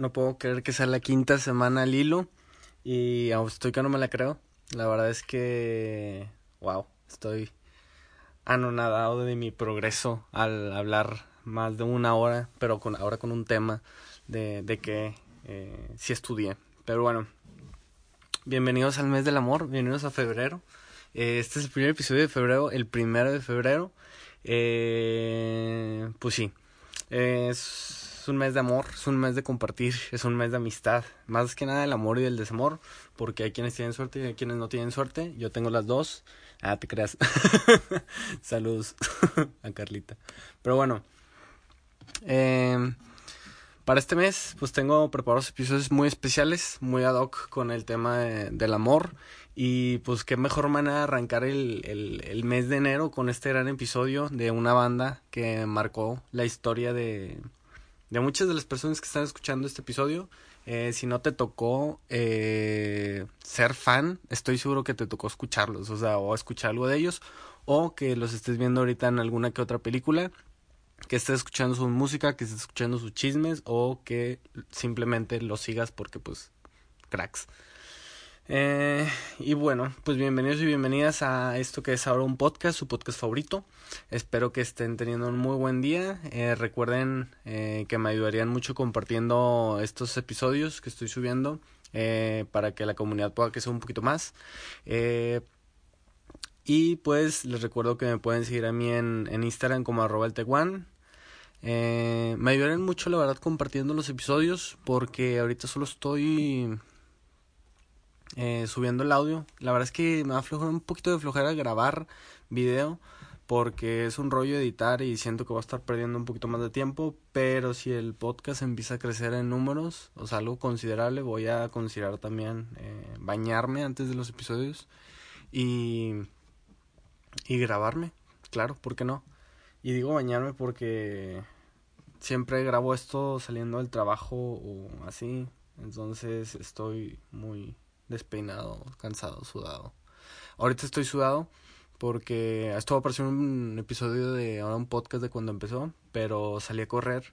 No puedo creer que sea la quinta semana al hilo y aún estoy que no me la creo. La verdad es que, wow, estoy anonadado de mi progreso al hablar más de una hora, pero con, ahora con un tema de, de que eh, sí estudié. Pero bueno, bienvenidos al mes del amor, bienvenidos a febrero. Eh, este es el primer episodio de febrero, el primero de febrero. Eh, pues sí, es un mes de amor, es un mes de compartir, es un mes de amistad. Más que nada el amor y el desamor, porque hay quienes tienen suerte y hay quienes no tienen suerte. Yo tengo las dos. Ah, te creas. Saludos a Carlita. Pero bueno, eh, para este mes, pues tengo preparados episodios muy especiales, muy ad hoc con el tema del amor. Y pues qué mejor manera de arrancar el, el, mes de enero con este gran episodio de una banda que marcó la historia de, de muchas de las personas que están escuchando este episodio. Eh, si no te tocó eh, ser fan, estoy seguro que te tocó escucharlos, o sea, o escuchar algo de ellos, o que los estés viendo ahorita en alguna que otra película, que estés escuchando su música, que estés escuchando sus chismes, o que simplemente los sigas porque, pues, cracks. Eh, y bueno, pues bienvenidos y bienvenidas a esto que es ahora un podcast, su podcast favorito. Espero que estén teniendo un muy buen día. Eh, recuerden eh, que me ayudarían mucho compartiendo estos episodios que estoy subiendo eh, para que la comunidad pueda crecer un poquito más. Y pues les recuerdo que me pueden seguir a mí en, en Instagram como arroba el teguan. Eh, me ayudarían mucho la verdad compartiendo los episodios porque ahorita solo estoy eh, subiendo el audio. La verdad es que me va a un poquito de flojera grabar video porque es un rollo editar y siento que voy a estar perdiendo un poquito más de tiempo, pero si el podcast empieza a crecer en números, o sea, algo considerable, voy a considerar también eh, bañarme antes de los episodios y, y grabarme, claro, ¿por qué no? Y digo bañarme porque siempre grabo esto saliendo del trabajo o así, entonces estoy muy despeinado, cansado, sudado. Ahorita estoy sudado porque esto va a aparecer un episodio de ahora un podcast de cuando empezó, pero salí a correr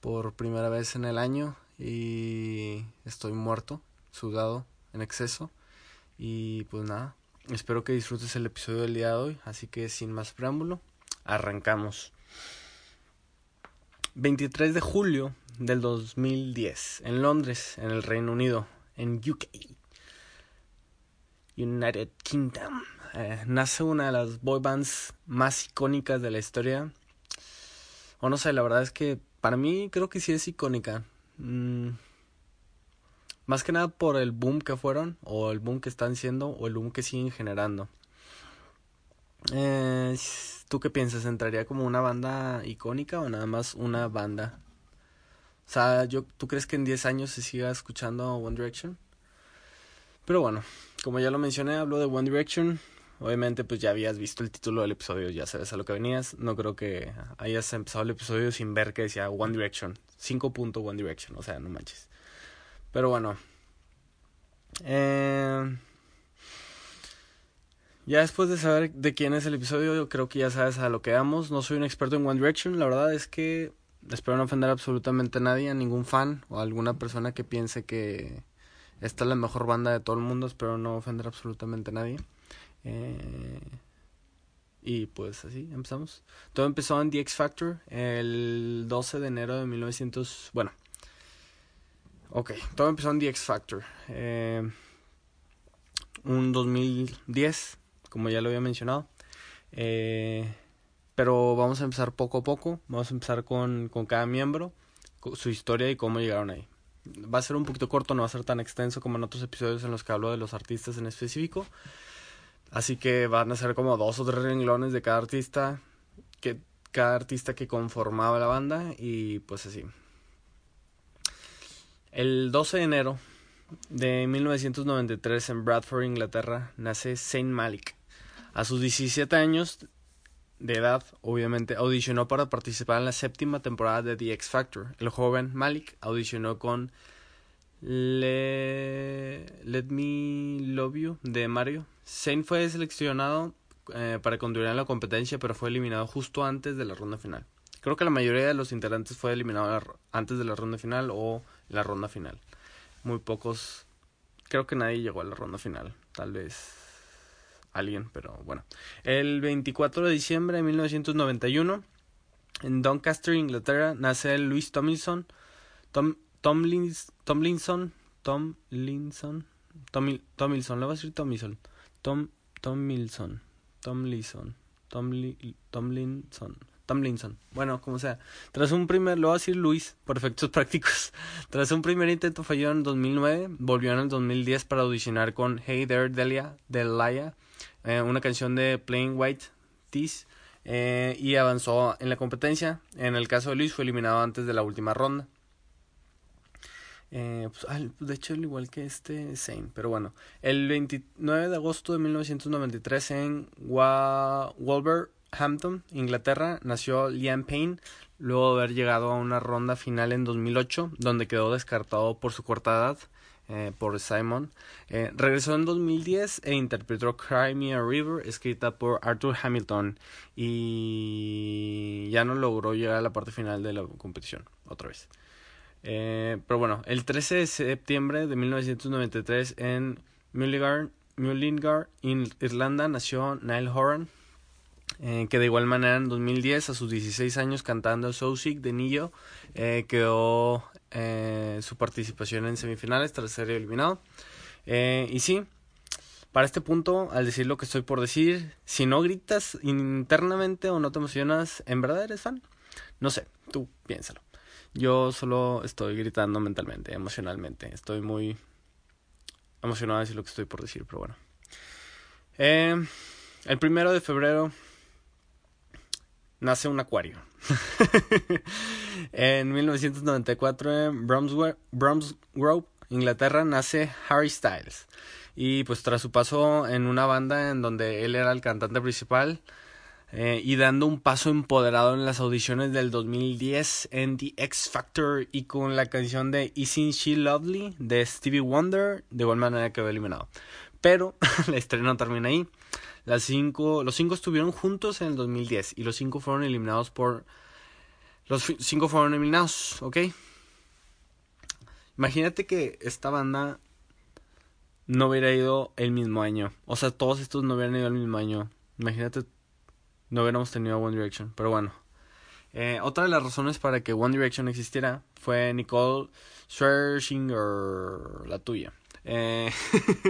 por primera vez en el año y estoy muerto, sudado en exceso y pues nada, espero que disfrutes el episodio del día de hoy, así que sin más preámbulo, arrancamos. 23 de julio del 2010 en Londres, en el Reino Unido, en UK. United Kingdom. Eh, nace una de las boy bands más icónicas de la historia. O no sé, la verdad es que para mí creo que sí es icónica. Mm, más que nada por el boom que fueron, o el boom que están siendo, o el boom que siguen generando. Eh, ¿Tú qué piensas? ¿Entraría como una banda icónica o nada más una banda? O sea, yo, ¿tú crees que en 10 años se siga escuchando One Direction? Pero bueno, como ya lo mencioné, hablo de One Direction. Obviamente, pues ya habías visto el título del episodio, ya sabes a lo que venías. No creo que hayas empezado el episodio sin ver que decía One Direction. 5. One Direction, o sea, no manches. Pero bueno. Eh... Ya después de saber de quién es el episodio, yo creo que ya sabes a lo que vamos. No soy un experto en One Direction, la verdad es que espero no ofender absolutamente a nadie, a ningún fan o a alguna persona que piense que esta es la mejor banda de todo el mundo, espero no ofender absolutamente a nadie. Eh, y pues así, empezamos. Todo empezó en The X Factor el 12 de enero de 1900... Bueno. Ok, todo empezó en The X Factor. Eh, un 2010, como ya lo había mencionado. Eh, pero vamos a empezar poco a poco. Vamos a empezar con, con cada miembro, con su historia y cómo llegaron ahí va a ser un poquito corto, no va a ser tan extenso como en otros episodios en los que hablo de los artistas en específico. Así que van a ser como dos o tres renglones de cada artista, que cada artista que conformaba la banda y pues así. El 12 de enero de 1993 en Bradford, Inglaterra, nace Saint Malik. A sus 17 años de edad, obviamente, audicionó para participar en la séptima temporada de The X Factor. El joven Malik audicionó con Le... Let Me Love You de Mario. Saint fue seleccionado eh, para continuar en la competencia, pero fue eliminado justo antes de la ronda final. Creo que la mayoría de los integrantes fue eliminado antes de la ronda final o la ronda final. Muy pocos, creo que nadie llegó a la ronda final. Tal vez alguien, pero bueno. El 24 de diciembre de 1991, en Doncaster, Inglaterra, nace Luis Tomlinson. Tom, Tomlins, Tomlinson. Tomlinson. Tom, Tomlinson, le voy a decir Tomlinson. Tom, Tomlinson. Tomlinson. Tomlinson. Tomlinson. Bueno, como sea. Tras un primer, lo voy a decir Luis, por efectos prácticos. Tras un primer intento falló en 2009, volvió en el 2010 para audicionar con Hey There Delia, Delia, eh, una canción de Plain White Tees, eh, y avanzó en la competencia. En el caso de Luis fue eliminado antes de la última ronda. Eh, pues, de hecho, igual que este Zane, pero bueno. El 29 de agosto de 1993 en Wolver Hampton, Inglaterra, nació Liam Payne, luego de haber llegado a una ronda final en 2008, donde quedó descartado por su corta edad eh, por Simon. Eh, regresó en 2010 e interpretó Cry Me a River, escrita por Arthur Hamilton, y ya no logró llegar a la parte final de la competición, otra vez. Eh, pero bueno, el 13 de septiembre de 1993 en Mullingar, Mullingar Irlanda, nació Niall Horan, que de igual manera en 2010, a sus 16 años cantando So Sick de Nillo, quedó eh, su participación en semifinales tras ser eliminado. Eh, y sí, para este punto, al decir lo que estoy por decir, si no gritas internamente o no te emocionas, ¿en verdad eres fan? No sé, tú piénsalo. Yo solo estoy gritando mentalmente, emocionalmente. Estoy muy emocionado de decir lo que estoy por decir, pero bueno. Eh, el primero de febrero nace un acuario. en 1994 en Bromsgrove, Inglaterra, nace Harry Styles. Y pues tras su paso en una banda en donde él era el cantante principal eh, y dando un paso empoderado en las audiciones del 2010 en The X Factor y con la canción de Isn't She Lovely de Stevie Wonder, de igual manera quedó eliminado. Pero la estreno no termina ahí. Las cinco, los cinco estuvieron juntos en el 2010 y los cinco fueron eliminados por... Los cinco fueron eliminados, ¿ok? Imagínate que esta banda no hubiera ido el mismo año. O sea, todos estos no hubieran ido el mismo año. Imagínate, no hubiéramos tenido One Direction. Pero bueno. Eh, otra de las razones para que One Direction existiera fue Nicole Scherzinger, la tuya. Eh,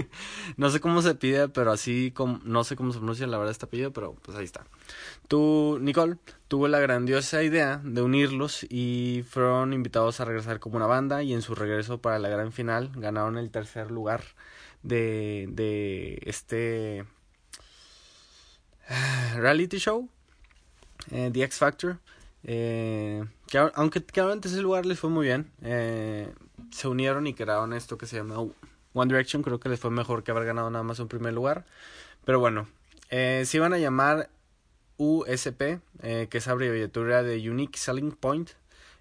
no sé cómo se pide, pero así como, no sé cómo se pronuncia la verdad este apellido, pero pues ahí está. Tú, Nicole, tuvo la grandiosa idea de unirlos y fueron invitados a regresar como una banda y en su regreso para la gran final ganaron el tercer lugar de, de este reality show, eh, The X Factor. Eh, que, aunque en tercer lugar les fue muy bien. Eh, se unieron y crearon esto que se llama One Direction creo que les fue mejor que haber ganado nada más un primer lugar. Pero bueno, eh, se iban a llamar USP, eh, que es abreviatura de Unique Selling Point.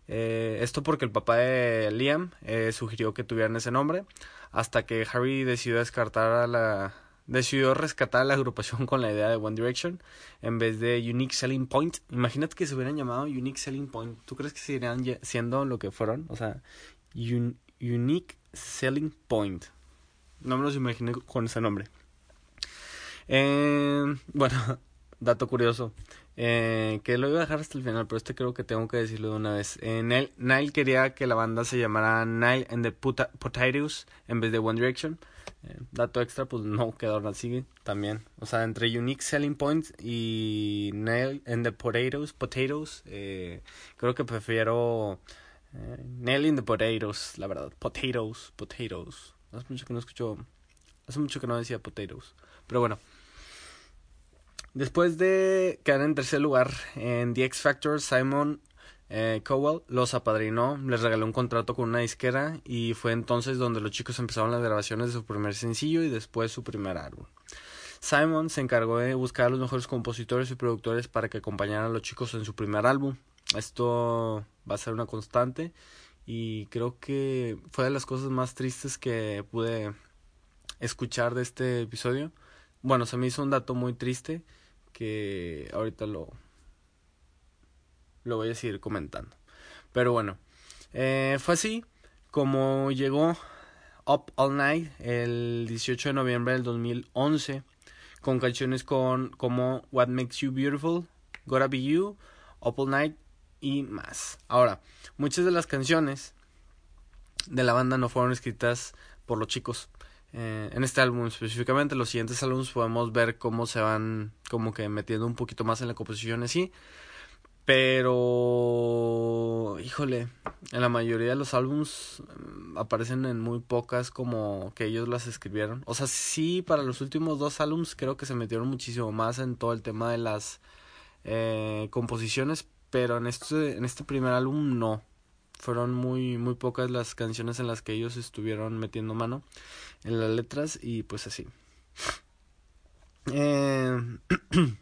Eh, esto porque el papá de Liam eh, sugirió que tuvieran ese nombre, hasta que Harry decidió descartar a la decidió rescatar a la agrupación con la idea de One Direction en vez de Unique Selling Point. Imagínate que se hubieran llamado Unique Selling Point. ¿Tú crees que seguirían siendo lo que fueron? O sea, Unique Selling Point. No me los imaginé con ese nombre. Eh, bueno, dato curioso. Eh, que lo iba a dejar hasta el final, pero este creo que tengo que decirlo de una vez. Eh, Nile, quería que la banda se llamara Nile and the Potatoes en vez de One Direction. Eh, dato extra, pues no quedó así también. O sea, entre Unique Selling Point y Nile and the Potatoes, potatoes eh, creo que prefiero Nail in the Potatoes, la verdad. Potatoes, potatoes. Hace mucho que no escucho. Hace mucho que no decía potatoes. Pero bueno. Después de quedar en tercer lugar en The X Factor, Simon eh, Cowell los apadrinó, les regaló un contrato con una disquera y fue entonces donde los chicos empezaron las grabaciones de su primer sencillo y después su primer álbum. Simon se encargó de buscar a los mejores compositores y productores para que acompañaran a los chicos en su primer álbum. Esto va a ser una constante y creo que fue de las cosas más tristes que pude escuchar de este episodio. Bueno, se me hizo un dato muy triste que ahorita lo, lo voy a seguir comentando. Pero bueno, eh, fue así como llegó Up All Night el 18 de noviembre del 2011 con canciones con, como What Makes You Beautiful, Gotta Be You, Up All Night y más. Ahora, muchas de las canciones de la banda no fueron escritas por los chicos. Eh, en este álbum específicamente, los siguientes álbumes podemos ver cómo se van como que metiendo un poquito más en la composición así. Pero, híjole, en la mayoría de los álbums mm, aparecen en muy pocas como que ellos las escribieron. O sea, sí, para los últimos dos álbums creo que se metieron muchísimo más en todo el tema de las eh, composiciones, pero en este, en este primer álbum no. Fueron muy, muy pocas las canciones en las que ellos estuvieron metiendo mano en las letras y pues así. Eh...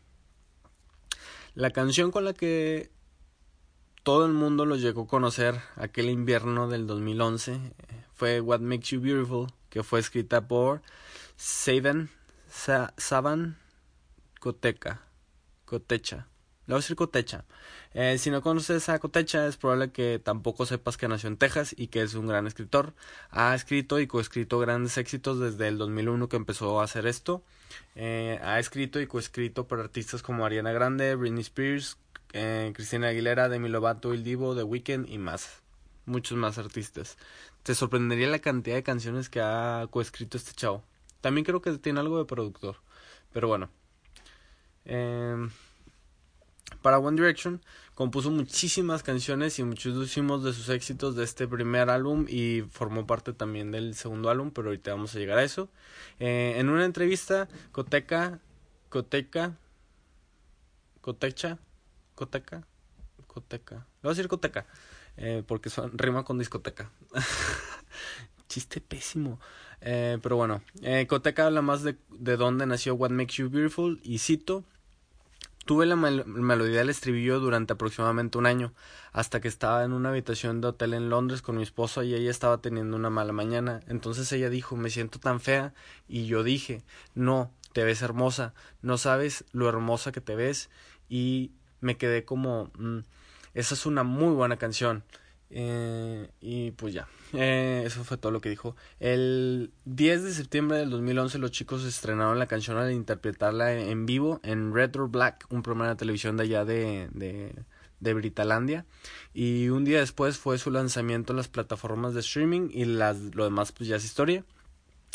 La canción con la que todo el mundo los llegó a conocer aquel invierno del 2011 fue What Makes You Beautiful, que fue escrita por Saban, Saban Coteca, Cotecha. Le voy a decir Cotecha. Eh, si no conoces a Cotecha, es probable que tampoco sepas que nació en Texas y que es un gran escritor. Ha escrito y coescrito grandes éxitos desde el 2001 que empezó a hacer esto. Eh, ha escrito y coescrito por artistas como Ariana Grande, Britney Spears, eh, Cristina Aguilera, Demi Lovato, El Divo, The Weeknd y más. Muchos más artistas. Te sorprendería la cantidad de canciones que ha coescrito este chavo. También creo que tiene algo de productor. Pero bueno. Eh, para One Direction compuso muchísimas canciones y muchísimos de sus éxitos de este primer álbum y formó parte también del segundo álbum, pero ahorita vamos a llegar a eso. Eh, en una entrevista, Coteca, Coteca, Cotecha, Coteca, Coteca, le voy a decir Coteca, eh, porque son, rima con discoteca. Chiste pésimo. Eh, pero bueno, eh, Coteca habla más de, de dónde nació What Makes You Beautiful y cito, Tuve la melodía del estribillo durante aproximadamente un año, hasta que estaba en una habitación de hotel en Londres con mi esposo y ella estaba teniendo una mala mañana. Entonces ella dijo, me siento tan fea. Y yo dije, no, te ves hermosa, no sabes lo hermosa que te ves. Y me quedé como, mm, esa es una muy buena canción. Eh, y pues ya, eh, eso fue todo lo que dijo. El 10 de septiembre del 2011 los chicos estrenaron la canción al interpretarla en vivo en Retro Black, un programa de televisión de allá de, de, de Britalandia. Y un día después fue su lanzamiento en las plataformas de streaming y las, lo demás pues ya es historia.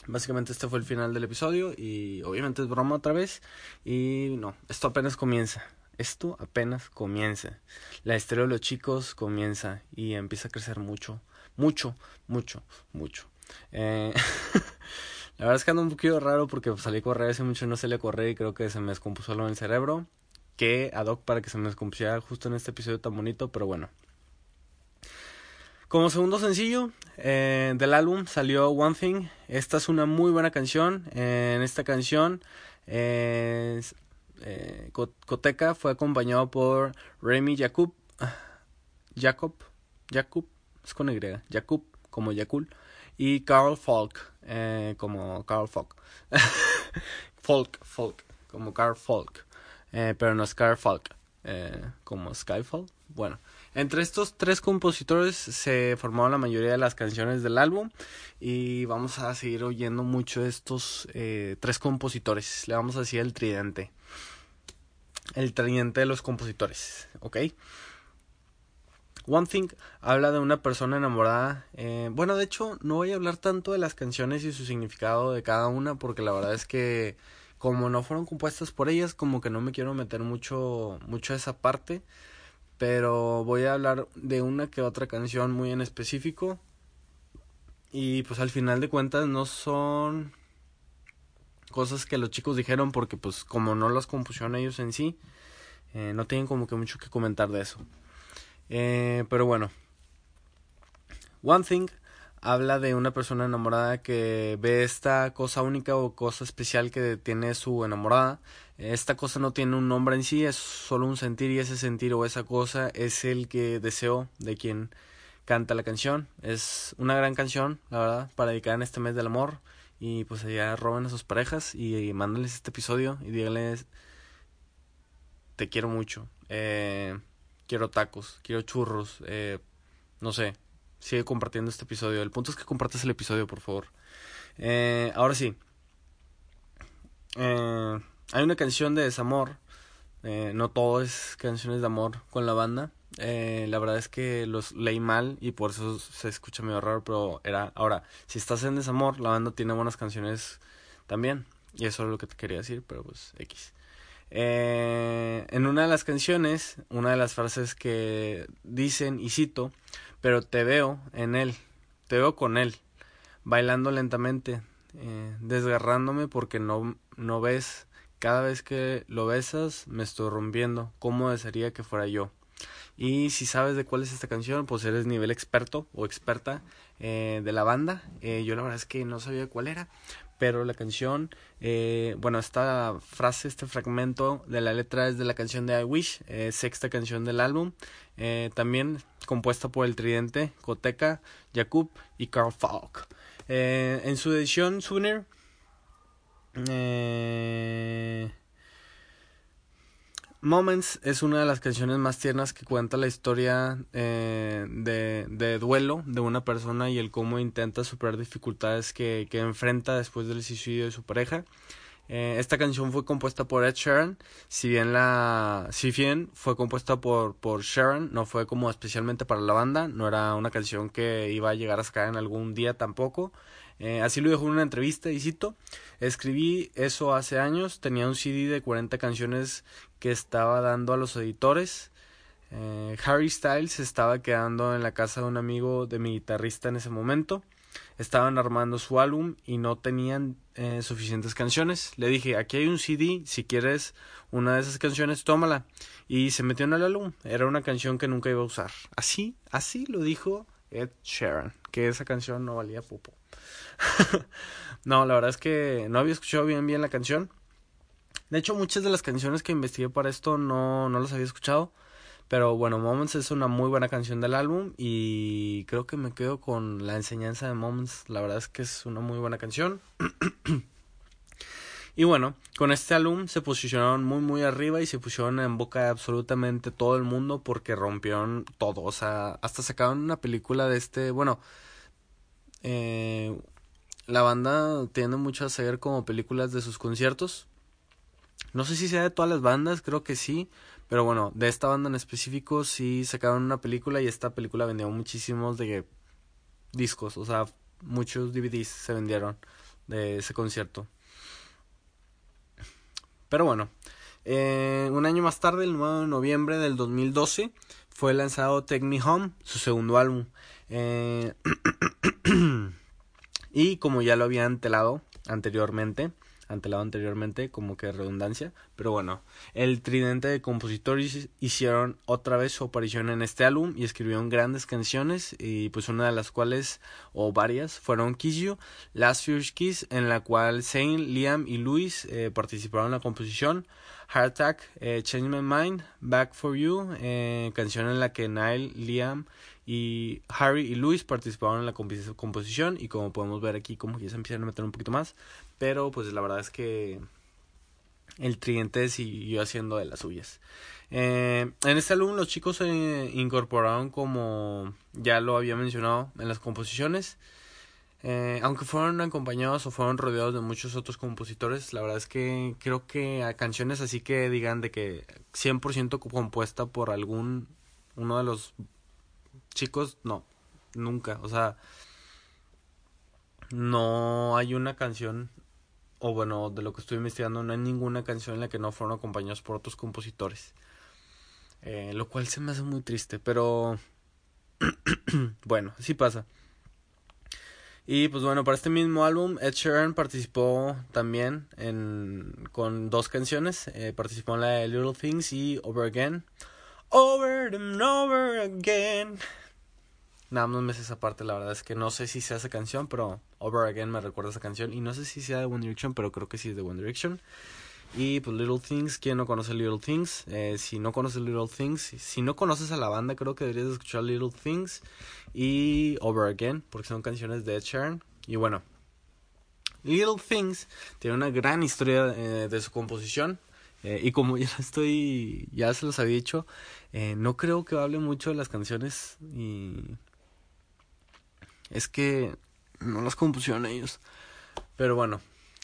Básicamente este fue el final del episodio y obviamente es broma otra vez. Y no, esto apenas comienza. Esto apenas comienza. La historia de los chicos comienza y empieza a crecer mucho, mucho, mucho, mucho. Eh, la verdad es que ando un poquito raro porque salí a correr hace mucho y no salí a correr y creo que se me descompuso algo en el cerebro. Que ad hoc para que se me descompusiera justo en este episodio tan bonito, pero bueno. Como segundo sencillo eh, del álbum salió One Thing. Esta es una muy buena canción. en esta canción eh, eh, Coteca fue acompañado por Remy Jacob, Jacob, Jacob, es con Y, Jacob como Yakul y Carl Falk eh, como Carl Falk, Folk, Folk como Carl Falk, eh, pero no es Carl Falk eh, como Skyfall. Bueno, entre estos tres compositores se formaron la mayoría de las canciones del álbum y vamos a seguir oyendo mucho de estos eh, tres compositores. Le vamos a decir el tridente el tridente de los compositores, ¿ok? One Thing habla de una persona enamorada. Eh, bueno, de hecho, no voy a hablar tanto de las canciones y su significado de cada una, porque la verdad es que como no fueron compuestas por ellas, como que no me quiero meter mucho, mucho a esa parte. Pero voy a hablar de una que otra canción muy en específico. Y pues al final de cuentas no son cosas que los chicos dijeron porque pues como no las compusieron ellos en sí, eh, no tienen como que mucho que comentar de eso. Eh, pero bueno. One Thing habla de una persona enamorada que ve esta cosa única o cosa especial que tiene su enamorada. Esta cosa no tiene un nombre en sí, es solo un sentir y ese sentir o esa cosa es el que deseo de quien canta la canción. Es una gran canción, la verdad, para dedicar en este mes del amor. Y pues allá roben a sus parejas y, mándenles este episodio y díganles, te quiero mucho, eh, quiero tacos, quiero churros, eh, no sé, sigue compartiendo este episodio. El punto es que compartas el episodio, por favor. Eh, ahora sí. Eh, hay una canción de desamor. Eh, no todo es canciones de amor con la banda. Eh, la verdad es que los leí mal y por eso se escucha medio raro, pero era... Ahora, si estás en desamor, la banda tiene buenas canciones también. Y eso es lo que te quería decir, pero pues X. Eh, en una de las canciones, una de las frases que dicen, y cito, pero te veo en él, te veo con él, bailando lentamente, eh, desgarrándome porque no, no ves, cada vez que lo besas me estoy rompiendo, ¿cómo desearía que fuera yo? Y si sabes de cuál es esta canción, pues eres nivel experto o experta eh, de la banda. Eh, yo la verdad es que no sabía cuál era, pero la canción, eh, bueno, esta frase, este fragmento de la letra es de la canción de I Wish, eh, sexta canción del álbum, también compuesta por el tridente Koteka, Jakub y Carl Falk. En su edición Sooner, eh, Moments es una de las canciones más tiernas que cuenta la historia eh, de, de, duelo de una persona y el cómo intenta superar dificultades que, que enfrenta después del suicidio de su pareja. Eh, esta canción fue compuesta por Ed Sheeran, si bien la, si bien fue compuesta por por Sheeran, no fue como especialmente para la banda, no era una canción que iba a llegar a sacar en algún día tampoco. Eh, así lo dijo en una entrevista y cito, escribí eso hace años, tenía un CD de 40 canciones que estaba dando a los editores. Eh, Harry Styles estaba quedando en la casa de un amigo de mi guitarrista en ese momento. Estaban armando su álbum y no tenían eh, suficientes canciones. Le dije, aquí hay un CD, si quieres una de esas canciones, tómala. Y se metió en el álbum. Era una canción que nunca iba a usar. Así, así lo dijo Ed Sheeran, que esa canción no valía popo. no, la verdad es que no había escuchado bien bien la canción. De hecho, muchas de las canciones que investigué para esto no, no las había escuchado. Pero bueno, Moments es una muy buena canción del álbum y creo que me quedo con la enseñanza de Moments. La verdad es que es una muy buena canción. y bueno, con este álbum se posicionaron muy muy arriba y se pusieron en boca de absolutamente todo el mundo porque rompieron todo. O sea, hasta sacaron una película de este, bueno, eh, la banda tiene mucho a hacer como películas de sus conciertos. No sé si sea de todas las bandas, creo que sí. Pero bueno, de esta banda en específico sí sacaron una película y esta película vendió muchísimos de discos. O sea, muchos DVDs se vendieron de ese concierto. Pero bueno, eh, un año más tarde, el 9 de noviembre del 2012, fue lanzado Take Me Home, su segundo álbum. Eh, y como ya lo habían telado anteriormente, antelado anteriormente, como que redundancia, pero bueno, el tridente de compositores hicieron otra vez su aparición en este álbum y escribieron grandes canciones y pues una de las cuales, o varias, fueron Kiss You, Last Fierce Kiss, en la cual Zane, Liam y Luis eh, participaron en la composición, Heart Attack, eh, Change My Mind, Back For You, eh, canción en la que Nile, Liam y Harry y Luis participaron en la composición y como podemos ver aquí como ya se empiezan a meter un poquito más pero pues la verdad es que el tridente siguió haciendo de las suyas. Eh, en este álbum los chicos se incorporaron como ya lo había mencionado en las composiciones eh, aunque fueron acompañados o fueron rodeados de muchos otros compositores, la verdad es que creo que a canciones así que digan de que 100% compuesta por algún uno de los chicos, no, nunca, o sea, no hay una canción, o bueno, de lo que estoy investigando, no hay ninguna canción en la que no fueron acompañados por otros compositores. Eh, lo cual se me hace muy triste, pero bueno, así pasa. Y pues bueno, para este mismo álbum, Ed Sheeran participó también en, con dos canciones. Eh, participó en la de Little Things y Over Again. Over and over again. Nada más me sé esa parte, la verdad es que no sé si sea esa canción, pero Over Again me recuerda esa canción. Y no sé si sea de One Direction, pero creo que sí es de One Direction. Y pues Little Things, ¿quién no conoce Little Things? Eh, si no conoces Little Things, si no conoces a la banda, creo que deberías escuchar Little Things y Over Again, porque son canciones de Ed Sheeran. Y bueno, Little Things tiene una gran historia eh, de su composición. Eh, y como ya estoy, ya se los había dicho, no creo que hable mucho de las canciones. Y es que no las compusieron ellos. Pero bueno,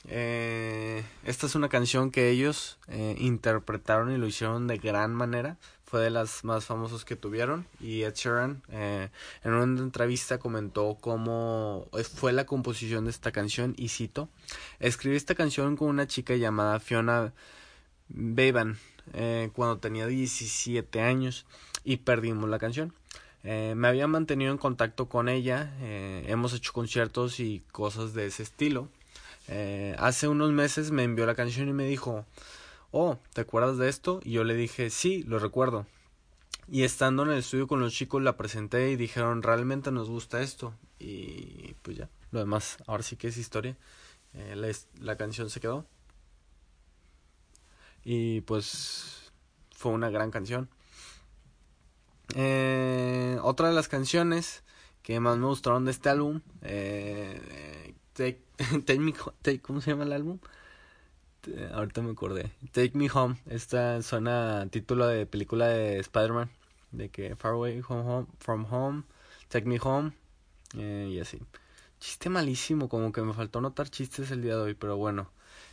eh, esta es una canción que ellos eh, interpretaron y lo hicieron de gran manera. Fue de las más famosas que tuvieron. Y Ed Sheeran eh, en una entrevista comentó cómo fue la composición de esta canción. Y cito: Escribí esta canción con una chica llamada Fiona Bevan eh, cuando tenía 17 años y perdimos la canción. Eh, me había mantenido en contacto con ella, hemos hecho conciertos y cosas de ese estilo. Eh, hace unos meses me envió la canción y me dijo, oh, ¿te acuerdas de esto? Y yo le dije, sí, lo recuerdo. Y estando en el estudio con los chicos la presenté y dijeron, realmente nos gusta esto. Y pues ya, lo demás, ahora sí que es historia. Eh, la, canción se quedó. Y pues fue una gran canción. Eh, otra de las canciones que más me gustaron de este álbum, eh, Take Me Take, ¿cómo se llama el álbum? ahorita me acordé. Take Me Home. Esta suena título de película de Spider-Man. De que Far Away home, From Home, Take Me Home. Eh, y así. Chiste malísimo, como que me faltó notar chistes el día de hoy, pero bueno.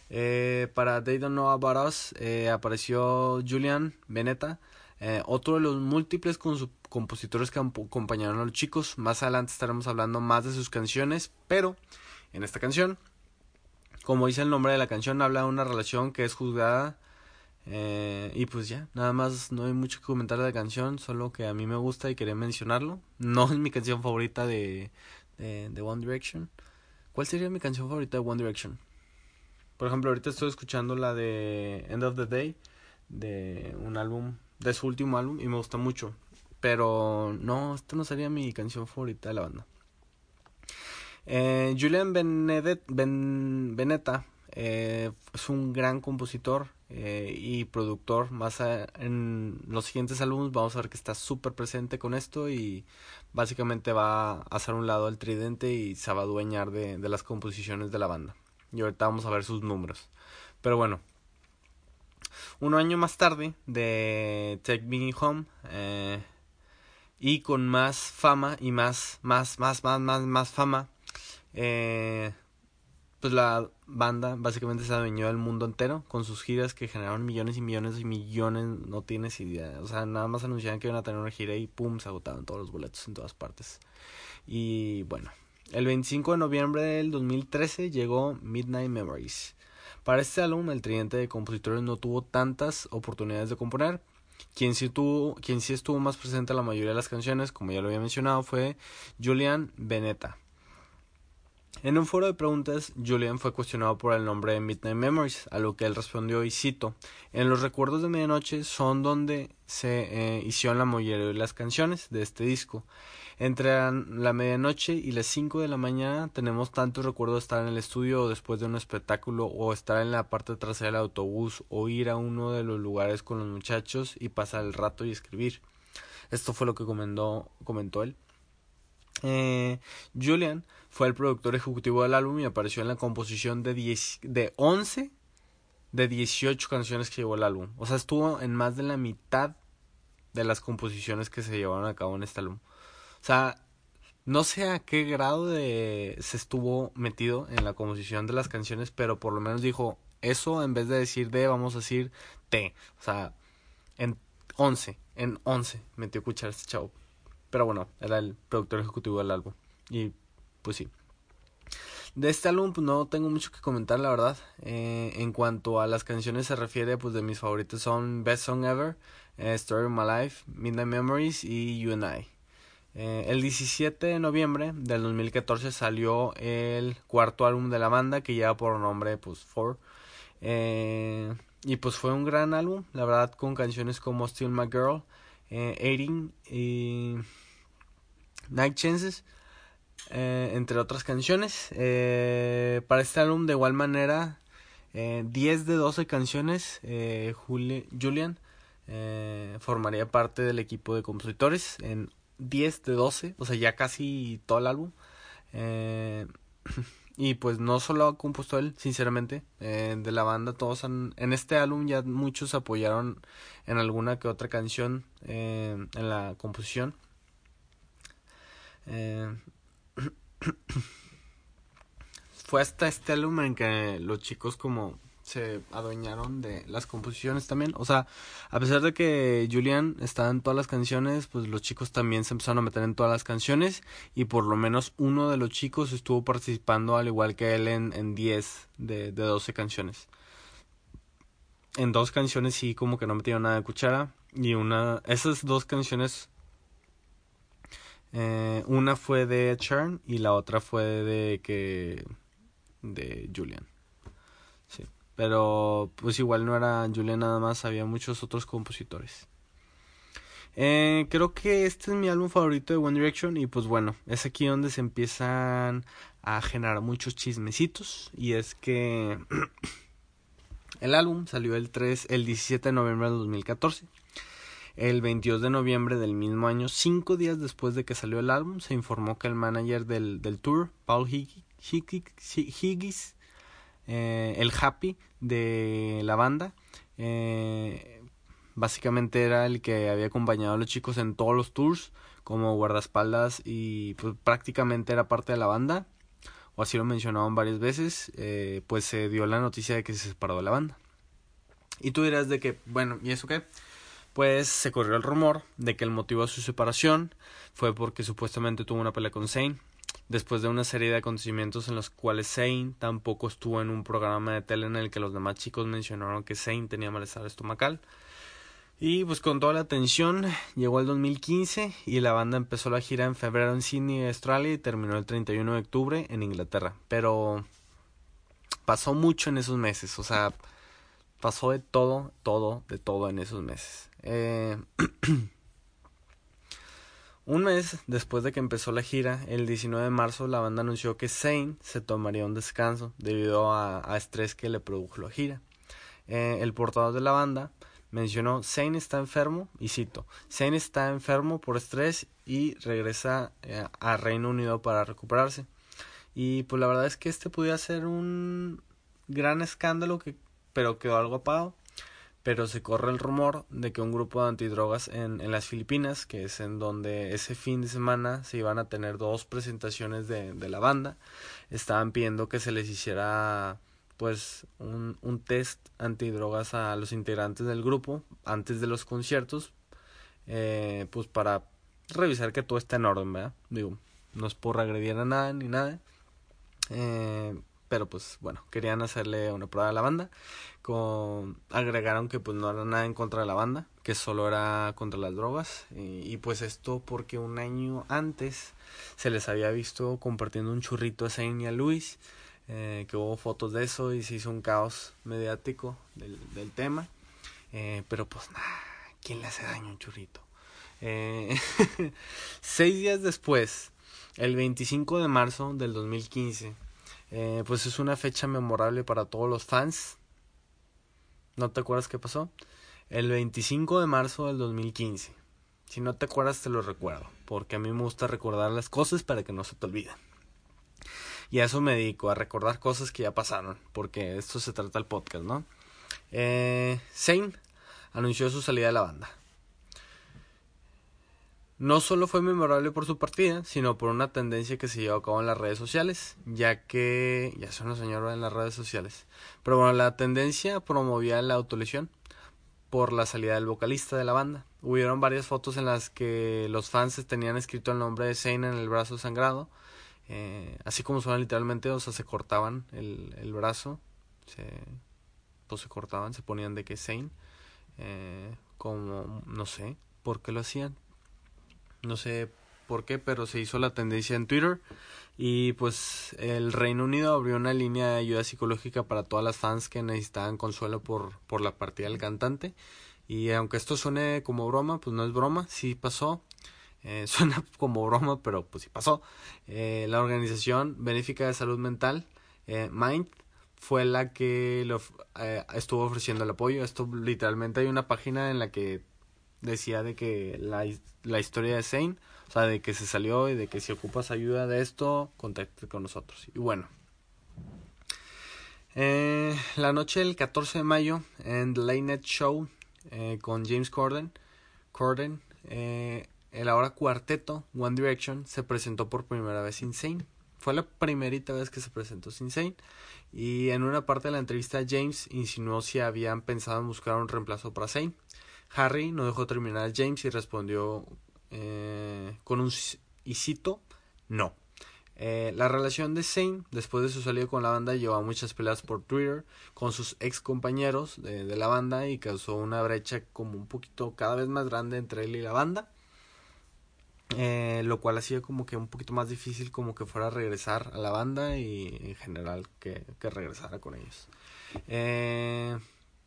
Eh, para They Don't Know About Us eh, apareció Julian Veneta. Eh, otro de los múltiples compositores que acompañaron a los chicos. Más adelante estaremos hablando más de sus canciones, pero en esta canción como dice el nombre de la canción, habla de una relación que es juzgada. Eh, y pues ya, nada más no hay mucho que comentar de la canción, solo que a mí me gusta y quería mencionarlo. No es mi canción favorita de, de, de One Direction. ¿Cuál sería mi canción favorita de One Direction? Por ejemplo, ahorita estoy escuchando la de End of the Day, de un álbum, de su último álbum, y me gusta mucho. Pero no, esta no sería mi canción favorita de la banda. Eh, Julian Benedet, ben, Benetta eh, es un gran compositor eh, y productor. Más en los siguientes álbumes vamos a ver que está súper presente con esto y básicamente va a hacer un lado el tridente y se va a adueñar de, de las composiciones de la banda. Y ahorita vamos a ver sus números. Pero bueno, un año más tarde de Take Me Home eh, y con más fama y más, más, más, más, más, más fama eh, pues la banda básicamente se adueñó del mundo entero con sus giras que generaron millones y millones y millones, no tienes idea. O sea, nada más anunciaban que iban a tener una gira y pum, se agotaban todos los boletos en todas partes. Y bueno, el 25 de noviembre del 2013 llegó Midnight Memories. Para este álbum, el tridente de compositores no tuvo tantas oportunidades de componer. Quien sí, tuvo, quien sí estuvo más presente en la mayoría de las canciones, como ya lo había mencionado, fue Julian Benetta. En un foro de preguntas, Julian fue cuestionado por el nombre de Midnight Memories, a lo que él respondió y cito, en los recuerdos de medianoche son donde se eh, hicieron la mayoría de las canciones de este disco. Entre la medianoche y las 5 de la mañana tenemos tantos recuerdos de estar en el estudio o después de un espectáculo o estar en la parte trasera del autobús o ir a uno de los lugares con los muchachos y pasar el rato y escribir. Esto fue lo que comentó, comentó él. Eh, Julian fue el productor ejecutivo del álbum y apareció en la composición de, 10, de 11 de 18 canciones que llevó el álbum. O sea, estuvo en más de la mitad de las composiciones que se llevaron a cabo en este álbum. O sea, no sé a qué grado de se estuvo metido en la composición de las canciones, pero por lo menos dijo eso en vez de decir D, vamos a decir T. O sea, en 11, en 11 metió escuchar este chavo. Pero bueno, era el productor ejecutivo del álbum. Y pues sí. De este álbum pues, no tengo mucho que comentar, la verdad. Eh, en cuanto a las canciones se refiere, pues de mis favoritos son Best Song Ever, eh, Story of My Life, Midnight Memories y You and I. Eh, el 17 de noviembre del 2014 salió el cuarto álbum de la banda que lleva por nombre pues Four. y pues fue un gran álbum, la verdad, con canciones como Still My Girl, eh, y Night Chances, eh, entre otras canciones. Eh, para este álbum, de igual manera, 10 de 12 canciones, Julian formaría parte del equipo de compositores en 10 de 12, o sea, ya casi todo el álbum. Y pues no solo ha compuesto él, sinceramente, eh, de la banda todos han, en este álbum ya muchos apoyaron en alguna que otra canción eh, en la composición. Fue hasta este álbum en que los chicos como se adueñaron de las composiciones también. O sea, a pesar de que Julian estaba en todas las canciones, pues los chicos también se empezaron a meter en todas las canciones y por lo menos uno de los chicos estuvo participando al igual que él en, en 10 de, de 12 canciones. En dos canciones sí como que no metieron nada de cuchara y una... Esas dos canciones... Eh, una fue de Churn y la otra fue de que... de Julian. Pero pues igual no era Julian nada más, había muchos otros compositores. Eh, creo que este es mi álbum favorito de One Direction y pues bueno, es aquí donde se empiezan a generar muchos chismecitos y es que el álbum salió el 3 el 17 de noviembre de 2014. El 22 de noviembre del mismo año, cinco días después de que salió el álbum, se informó que el manager del, del tour, Paul Higgis, eh, el happy de la banda. Eh, básicamente era el que había acompañado a los chicos en todos los tours como guardaespaldas y pues prácticamente era parte de la banda o así lo mencionaban varias veces eh, pues se dio la noticia de que se separó de la banda y tú dirás de que bueno y eso qué pues se corrió el rumor de que el motivo de su separación fue porque supuestamente tuvo una pelea con Zane después de una serie de acontecimientos en los cuales Zane tampoco estuvo en un programa de tele en el que los demás chicos mencionaron que Zane tenía malestar estomacal. Y pues con toda la atención llegó el 2015 y la banda empezó la gira en febrero en Sydney, Australia y terminó el 31 de octubre en Inglaterra. Pero pasó mucho en esos meses, o sea, pasó de todo, todo, de todo en esos meses. Eh... Un mes después de que empezó la gira, el 19 de marzo, la banda anunció que Zane se tomaría un descanso debido a, estrés que le produjo la gira. Eh, el portador de la banda mencionó Zane está enfermo y cito Zane está enfermo por estrés y regresa eh, a Reino Unido para recuperarse y pues la verdad es que este pudiera ser un gran escándalo que pero quedó algo apagado pero se corre el rumor de que un grupo de antidrogas en, en las Filipinas, que es en donde ese fin de semana se iban a tener dos presentaciones de, de la banda, estaban pidiendo que se les hiciera pues un, un test antidrogas a los integrantes del grupo antes de los conciertos, eh, pues para revisar que todo está en orden, ¿verdad? Digo, no es por agredir a nada ni nada, eh, pero pues bueno, querían hacerle una prueba a la banda con, agregaron que pues no era nada en contra de la banda, que solo era contra las drogas. Y, pues esto porque un año antes se les había visto compartiendo un churrito a Zane y a Luis, eh, que hubo fotos de eso y se hizo un caos mediático del, del tema. Eh, pero pues nada, ¿quién le hace daño a un churrito? Eh, seis días después, el 25 de marzo del 2015, eh, pues es una fecha memorable para todos los fans ¿No te acuerdas qué pasó? El 25 de marzo del 2015. Si no te acuerdas, te lo recuerdo, porque a mí me gusta recordar las cosas para que no se te olviden. Y a eso me dedico, a recordar cosas que ya pasaron, porque esto se trata del podcast, ¿no? Eh, Zane anunció su salida de la banda no solo fue memorable por su partida, sino por una tendencia que se llevó a cabo en las redes sociales, ya que ya son los señores en las redes sociales. Pero bueno, la tendencia promovía la autolesión por la salida del vocalista de la banda. Hubieron varias fotos en las que los fans tenían escrito el nombre de Zane en el brazo sangrado, eh, así como suena literalmente, o sea, se cortaban el, brazo, se, pues se cortaban, se ponían de que Zane, eh, como, no sé, ¿por qué lo hacían? No sé por qué, pero se hizo la tendencia en Twitter. Y pues el Reino Unido abrió una línea de ayuda psicológica para todas las fans que necesitaban consuelo por, por la partida del cantante. Y aunque esto suene como broma, pues no es broma, sí pasó. Eh, suena como broma, pero pues sí pasó. Eh, la organización benéfica de salud mental, eh, Mind, fue la que lo, estuvo ofreciendo el apoyo. Esto literalmente hay una página en la que decía de que la, la historia de Zane, o sea, de que se salió y de que si ocupas ayuda de esto, contacte con nosotros. Y bueno, eh, la noche del 14 de mayo en The Late Night Show eh, con James Corden, Corden eh, el ahora cuarteto One Direction se presentó por primera vez Insane. Fue la primerita vez que se presentó Insane y en una parte de la entrevista James insinuó si habían pensado en buscar un reemplazo para Zayn. Harry no dejó terminar a James y respondió eh, con un y cito no. Eh, la relación de Zayn, después de su salida con la banda, llevó muchas peleas por Twitter con sus ex compañeros de, la banda y causó una brecha como un poquito cada vez más grande entre él y la banda. Eh, lo cual hacía como que un poquito más difícil como que fuera a regresar a la banda y en general que, que regresara con ellos. Eh,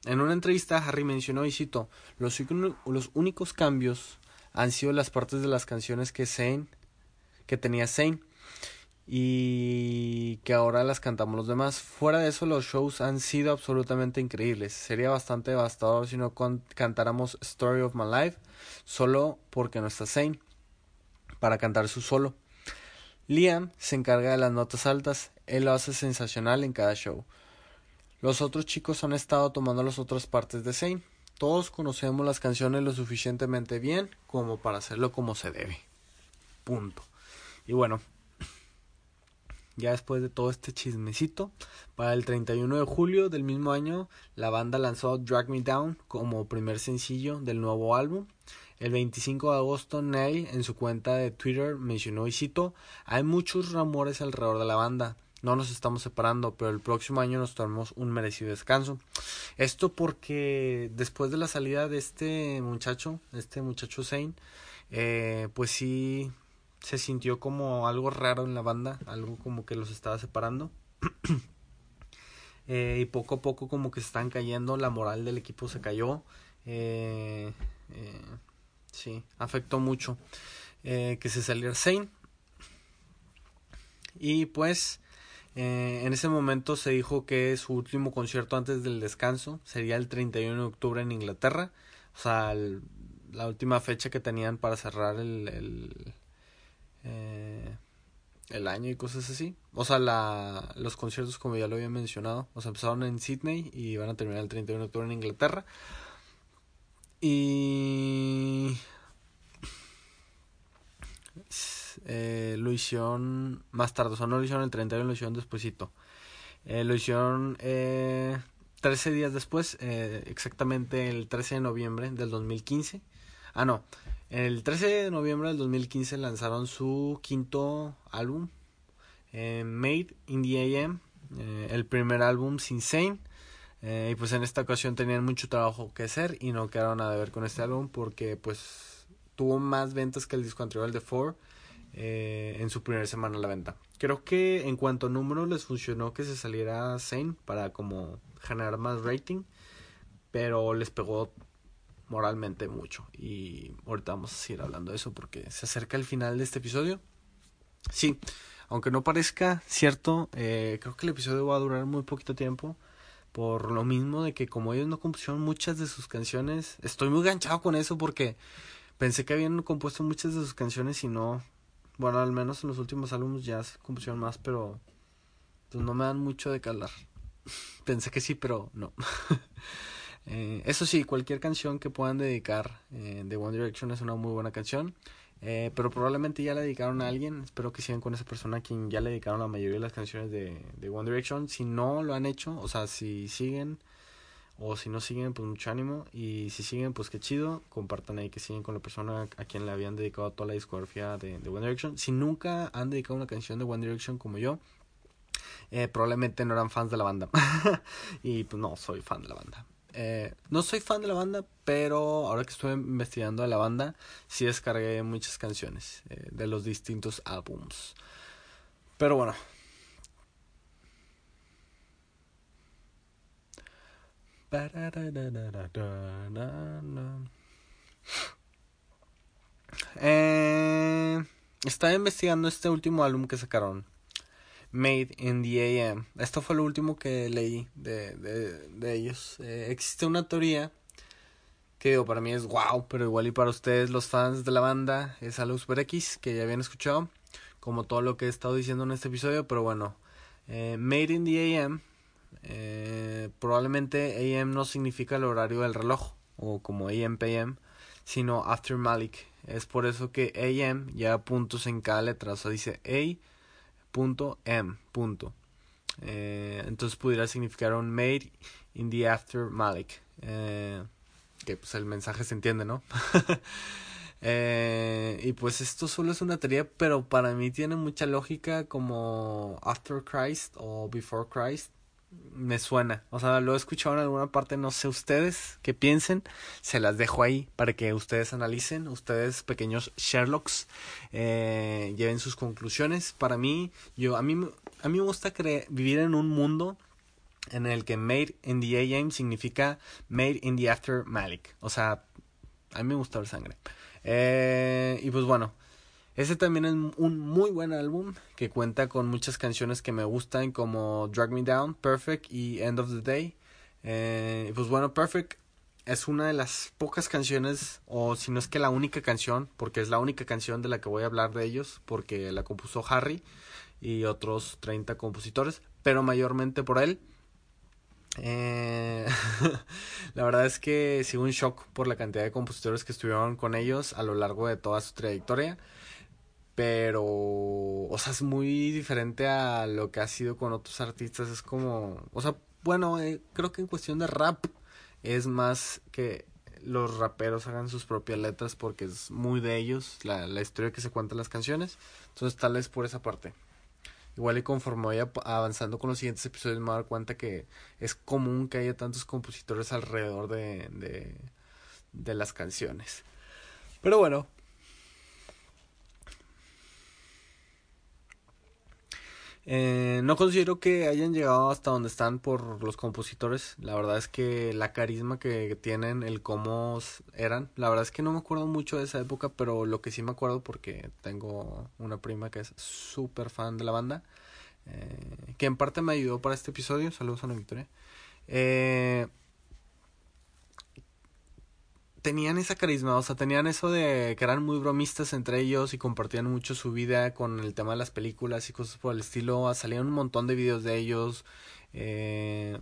en una entrevista Harry mencionó y cito, los, únicos cambios han sido las partes de las canciones que Zayn, que tenía Zayn y que ahora las cantamos los demás. Fuera de eso, los shows han sido absolutamente increíbles. Sería bastante devastador si no cantáramos Story of My Life solo porque no está Zane para cantar su solo. Liam se encarga de las notas altas, él lo hace sensacional en cada show. Los otros chicos han estado tomando las otras partes de Zane. Todos conocemos las canciones lo suficientemente bien como para hacerlo como se debe. Punto. Y bueno, ya después de todo este chismecito, para el 31 de julio del mismo año, la banda lanzó Drag Me Down como primer sencillo del nuevo álbum. El 25 de agosto, Neil en su cuenta de Twitter mencionó y cito, hay muchos rumores alrededor de la banda. No nos estamos separando, pero el próximo año nos tomamos un merecido descanso. Esto porque después de la salida de este muchacho, este muchacho Zane, eh, pues sí se sintió como algo raro en la banda, algo como que los estaba separando. Eh, y poco a poco como que se están cayendo, la moral del equipo se cayó. Eh, sí, afectó mucho que se saliera Zane. Y pues en ese momento se dijo que su último concierto antes del descanso sería el 31 de octubre en Inglaterra. O sea, la última fecha que tenían para cerrar el eh, el año y cosas así. O sea, la, los conciertos, como ya lo había mencionado, o sea, empezaron en Sydney y van a terminar el 31 de octubre en Inglaterra. Y eh, lo hicieron más tarde, o sea, no lo hicieron el 31, lo hicieron despuesito. Eh, lo hicieron eh, 13 días después, eh, exactamente el 13 de noviembre del 2015. Ah, no, el 13 de noviembre del 2015 lanzaron su quinto álbum, eh, Made in the AM, eh, el primer álbum sin Sane. Eh, y pues en esta ocasión tenían mucho trabajo que hacer y no quedaron de ver con este álbum porque pues tuvo más ventas que el disco anterior, el de Four, en su primera semana a la venta. Creo que en cuanto a números les funcionó que se saliera Sane para como generar más rating, pero les pegó moralmente mucho. Y ahorita vamos a seguir hablando de eso porque se acerca el final de este episodio. Sí, aunque no parezca cierto, eh, creo que el episodio va a durar muy poquito tiempo. Por lo mismo de que como ellos no compusieron muchas de sus canciones, estoy muy ganchado con eso porque pensé que habían compuesto muchas de sus canciones y no, bueno, al menos en los últimos álbumes ya se compusieron más, pero pues no me dan mucho de calar. pensé que sí, pero no. Eh, eso sí, cualquier canción que puedan dedicar eh, de One Direction es una muy buena canción. Eh, pero probablemente ya la dedicaron a alguien. Espero que sigan con esa persona a quien ya le dedicaron la mayoría de las canciones de, de One Direction. Si no lo han hecho, o sea, si siguen o si no siguen, pues mucho ánimo. Y si siguen, pues qué chido. Compartan ahí que siguen con la persona a quien le habían dedicado toda la discografía de, One Direction. Si nunca han dedicado una canción de One Direction como yo, probablemente no eran fans de la banda. y pues no, soy fan de la banda. Eh, no soy fan de la banda, pero ahora que estuve investigando de la banda, sí descargué muchas canciones eh, de los distintos álbums. Pero bueno. Eh, estaba investigando este último álbum que sacaron. Made in the AM. Esto fue lo último que leí de, de, de ellos. Eh, existe una teoría que digo, para mí es wow, pero igual y para ustedes los fans de la banda es algo super X que ya habían escuchado, como todo lo que he estado diciendo en este episodio, pero bueno, eh, Made in the AM, eh, probablemente AM no significa el horario del reloj, o como AM PM, sino After Malik. Es por eso que AM lleva puntos en cada letra, o sea, dice A punto M punto. Eh, entonces pudiera significar un made in the after Malik. Eh, que pues el mensaje se entiende, ¿no? eh, y pues esto solo es una teoría, pero para mí tiene mucha lógica como After Christ o Before Christ. Me suena, o sea, lo he escuchado en alguna parte, no sé ustedes qué piensen, se las dejo ahí para que ustedes analicen, ustedes pequeños Sherlocks eh, lleven sus conclusiones. Para mí, yo a mí a mí me gusta vivir en un mundo en el que Made in the AM significa Made in the After Malik. O sea, a mí me gusta ver sangre. Eh, y pues bueno, ese también es un muy buen álbum que cuenta con muchas canciones que me gustan como Drag Me Down, Perfect y End of the Day. Eh, pues bueno, Perfect es una de las pocas canciones, o si no es que la única canción, porque es la única canción de la que voy a hablar de ellos, porque la compuso Harry y otros 30 compositores, pero mayormente por él. Eh, la verdad es que sigo un shock por la cantidad de compositores que estuvieron con ellos a lo largo de toda su trayectoria. Pero, o sea, es muy diferente a lo que ha sido con otros artistas. Es como, o sea, bueno, eh, creo que en cuestión de rap es más que los raperos hagan sus propias letras porque es muy de ellos la, la historia que se cuenta en las canciones. Entonces, tal vez por esa parte. Igual y conforme vaya avanzando con los siguientes episodios me voy a dar cuenta que es común que haya tantos compositores alrededor de, de, de las canciones. Pero bueno. Eh, no considero que hayan llegado hasta donde están por los compositores. La verdad es que la carisma que tienen, el cómo eran. La verdad es que no me acuerdo mucho de esa época, pero lo que sí me acuerdo porque tengo una prima que es súper fan de la banda. Eh, que en parte me ayudó para este episodio. Saludos a la Victoria. Eh, tenían esa carisma, o sea, tenían eso de que eran muy bromistas entre ellos y compartían mucho su vida con el tema de las películas y cosas por el estilo. Salían un montón de videos de ellos. Eh,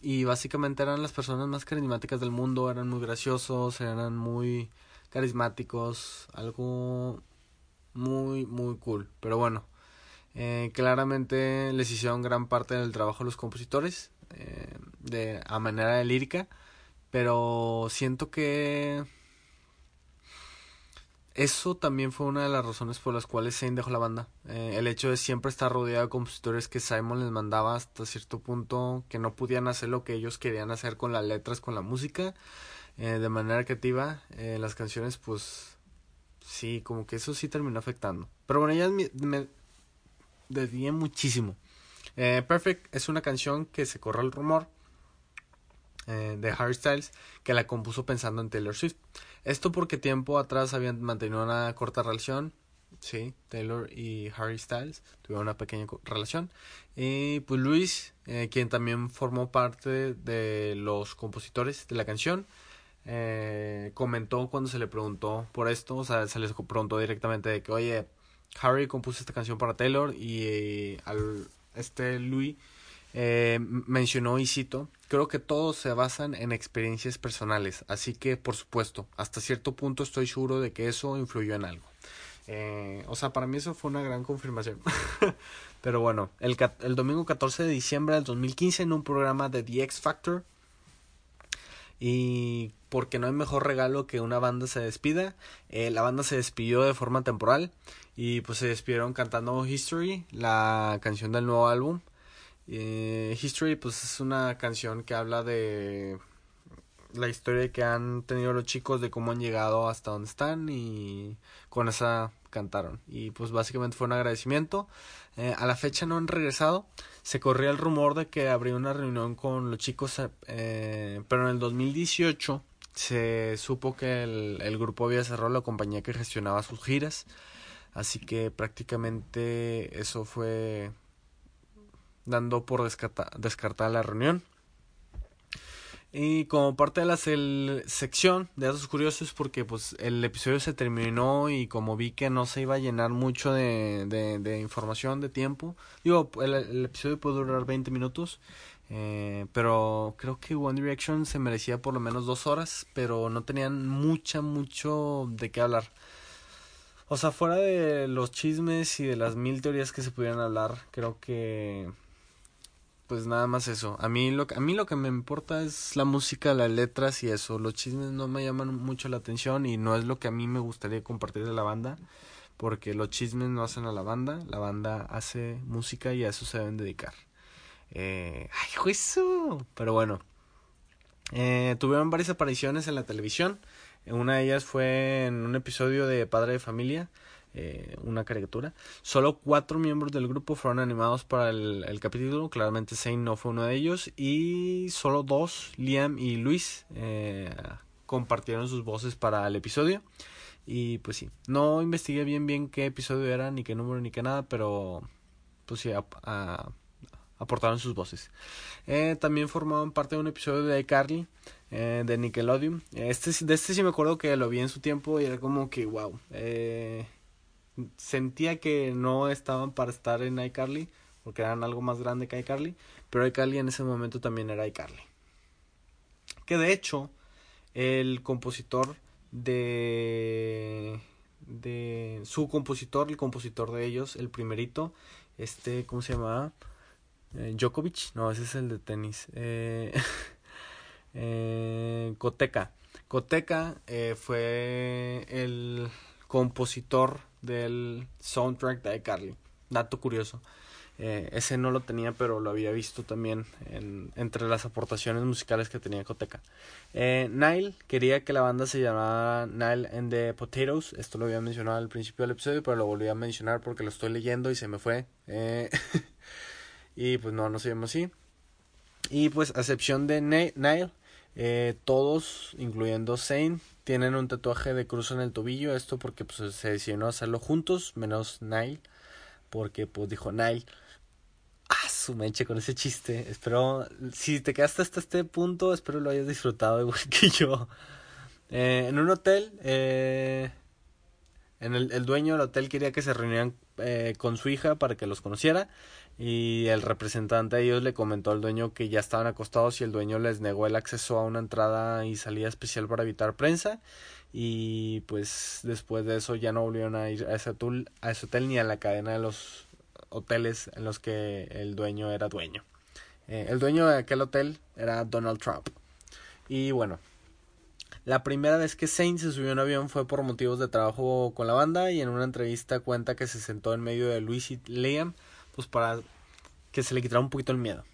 y básicamente eran las personas más carismáticas del mundo, eran muy graciosos, eran muy carismáticos, algo muy, muy cool. Pero bueno, eh, claramente les hicieron gran parte del trabajo los compositores, eh, de, a manera de lírica. Pero siento que eso también fue una de las razones por las cuales Zayn dejó la banda. Eh, el hecho de siempre estar rodeado de compositores que Simon les mandaba hasta cierto punto que no podían hacer lo que ellos querían hacer con las letras, con la música, eh, de manera creativa. Eh, las canciones, pues sí, como que eso sí terminó afectando. Pero bueno, ya me, me muchísimo. Perfect es una canción que se corre el rumor eh, de Harry Styles que la compuso pensando en Taylor Swift. Esto porque tiempo atrás habían mantenido una corta relación. Sí, Taylor y Harry Styles tuvieron una pequeña relación. Y pues Luis, eh, quien también formó parte de los compositores de la canción, eh, comentó cuando se le preguntó por esto, o sea, se les preguntó directamente de que, oye, Harry compuso esta canción para Taylor y al este Luis eh, mencionó y cito, creo que todos se basan en experiencias personales, así que por supuesto, hasta cierto punto estoy seguro de que eso influyó en algo. Eh, o sea, para mí eso fue una gran confirmación. Pero bueno, el, domingo 14 de diciembre del 2015 en un programa de The X Factor. Y porque no hay mejor regalo que una banda se despida. Eh, la banda se despidió de forma temporal y pues se despidieron cantando History, la canción del nuevo álbum. Eh, History, pues es una canción que habla de la historia que han tenido los chicos, de cómo han llegado hasta donde están y con esa cantaron. Y pues básicamente fue un agradecimiento. Eh, a la fecha no han regresado. Se corría el rumor de que habría una reunión con los chicos, eh, pero en el 2018 se supo que el, el grupo había cerrado la compañía que gestionaba sus giras. Así que prácticamente eso fue dando por descartada la reunión. Y como parte de la sección de datos curiosos, porque pues el episodio se terminó y como vi que no se iba a llenar mucho de, de, información, de tiempo, digo, el, episodio puede durar 20 minutos, eh, pero creo que One Direction se merecía por lo menos dos horas, pero no tenían mucha, mucho de qué hablar. O sea, fuera de los chismes y de las mil teorías que se pudieran hablar, creo que pues nada más eso. A mí lo, a mí lo que me importa es la música, las letras y eso. Los chismes no me llaman mucho la atención y no es lo que a mí me gustaría compartir de la banda. Porque los chismes no hacen a la banda, la banda hace música y a eso se deben dedicar. Eh, ¡Ay, juicio! Pero bueno, eh, tuvieron varias apariciones en la televisión. Una de ellas fue en un episodio de Padre de Familia eh, una caricatura. Solo cuatro miembros del grupo fueron animados para el, capítulo, claramente Zane no fue uno de ellos, y solo dos, Liam y Luis, eh, compartieron sus voces para el episodio. Y pues sí, no investigué bien bien qué episodio era, ni qué número, ni qué nada, pero pues sí, aportaron sus voces. Eh, también formaban parte de un episodio de iCarly, eh, de Nickelodeon. Este, de este sí me acuerdo que lo vi en su tiempo y era como que, wow. Sentía que no estaban para estar en iCarly, porque eran algo más grande que iCarly, pero iCarly en ese momento también era iCarly. Que de hecho, el compositor de de su compositor, el compositor de ellos, el primerito, este, ¿cómo se llamaba? Eh, Djokovic, no, ese es el de tenis. Eh, eh, Koteka. Koteka eh, fue el compositor del soundtrack de iCarly. Dato curioso. Eh, ese no lo tenía, pero lo había visto también en, entre las aportaciones musicales que tenía Coteca. Eh, Nile quería que la banda se llamara Nile and the Potatoes. Esto lo había mencionado al principio del episodio, pero lo volví a mencionar porque lo estoy leyendo y se me fue. Eh, y pues no, no se llama así. Y pues, a excepción de Nile, todos, incluyendo Zane, tienen un tatuaje de cruz en el tobillo. Esto porque pues, se decidió hacerlo juntos, menos Nile. Porque pues dijo Nile. Ah, su meche con ese chiste. Espero, si te quedaste hasta este punto, espero lo hayas disfrutado igual que yo. Eh, en un hotel, eh, en el, el, dueño del hotel quería que se reunieran eh, con su hija para que los conociera y el representante de ellos le comentó al dueño que ya estaban acostados y el dueño les negó el acceso a una entrada y salida especial para evitar prensa y pues después de eso ya no volvieron a ir a ese, hotel, a ese hotel ni a la cadena de los hoteles en los que el dueño era dueño. Eh, el dueño de aquel hotel era Donald Trump. Y bueno, la primera vez que Saint se subió a un avión fue por motivos de trabajo con la banda y en una entrevista cuenta que se sentó en medio de Luis y Liam pues para que se le quitara un poquito el miedo.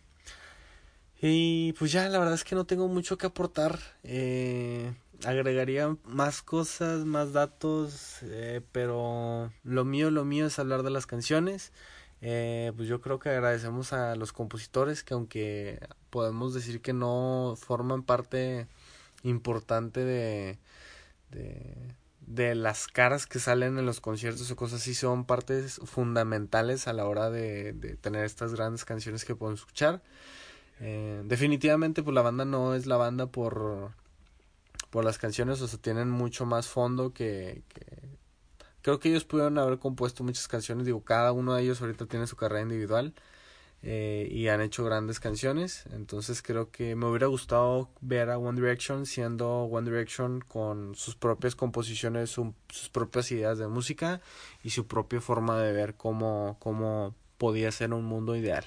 Y pues ya, la verdad es que no tengo mucho que aportar. Eh, agregaría más cosas, más datos, eh, pero lo mío, lo mío es hablar de las canciones. Eh, pues yo creo que agradecemos a los compositores que aunque podemos decir que no forman parte importante de, de, de las caras que salen en los conciertos o cosas así son partes fundamentales a la hora de, de tener estas grandes canciones que podemos escuchar. Eh, definitivamente pues la banda no es la banda por, por las canciones, o sea, tienen mucho más fondo que, que... Creo que ellos pudieron haber compuesto muchas canciones, digo, cada uno de ellos ahorita tiene su carrera individual eh, y han hecho grandes canciones. Entonces creo que me hubiera gustado ver a One Direction siendo One Direction con sus propias composiciones, sus propias ideas de música y su propia forma de ver cómo, cómo podía ser un mundo ideal.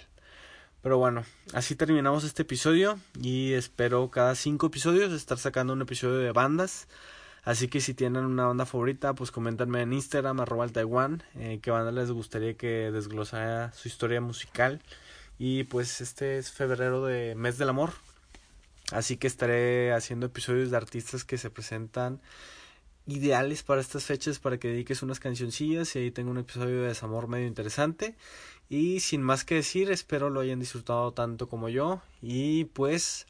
Pero bueno, así terminamos este episodio y espero cada cinco episodios estar sacando un episodio de bandas. Así que si tienen una banda favorita, pues coméntenme en Instagram, arroba el Taiwan, eh, qué banda les gustaría que desglosara su historia musical. Y pues este es febrero de mes del amor. Así que estaré haciendo episodios de artistas que se presentan ideales para estas fechas para que dediques unas cancioncillas y ahí tengo un episodio de desamor medio interesante. Y sin más que decir, espero lo hayan disfrutado tanto como yo. Y pues,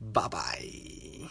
bye bye.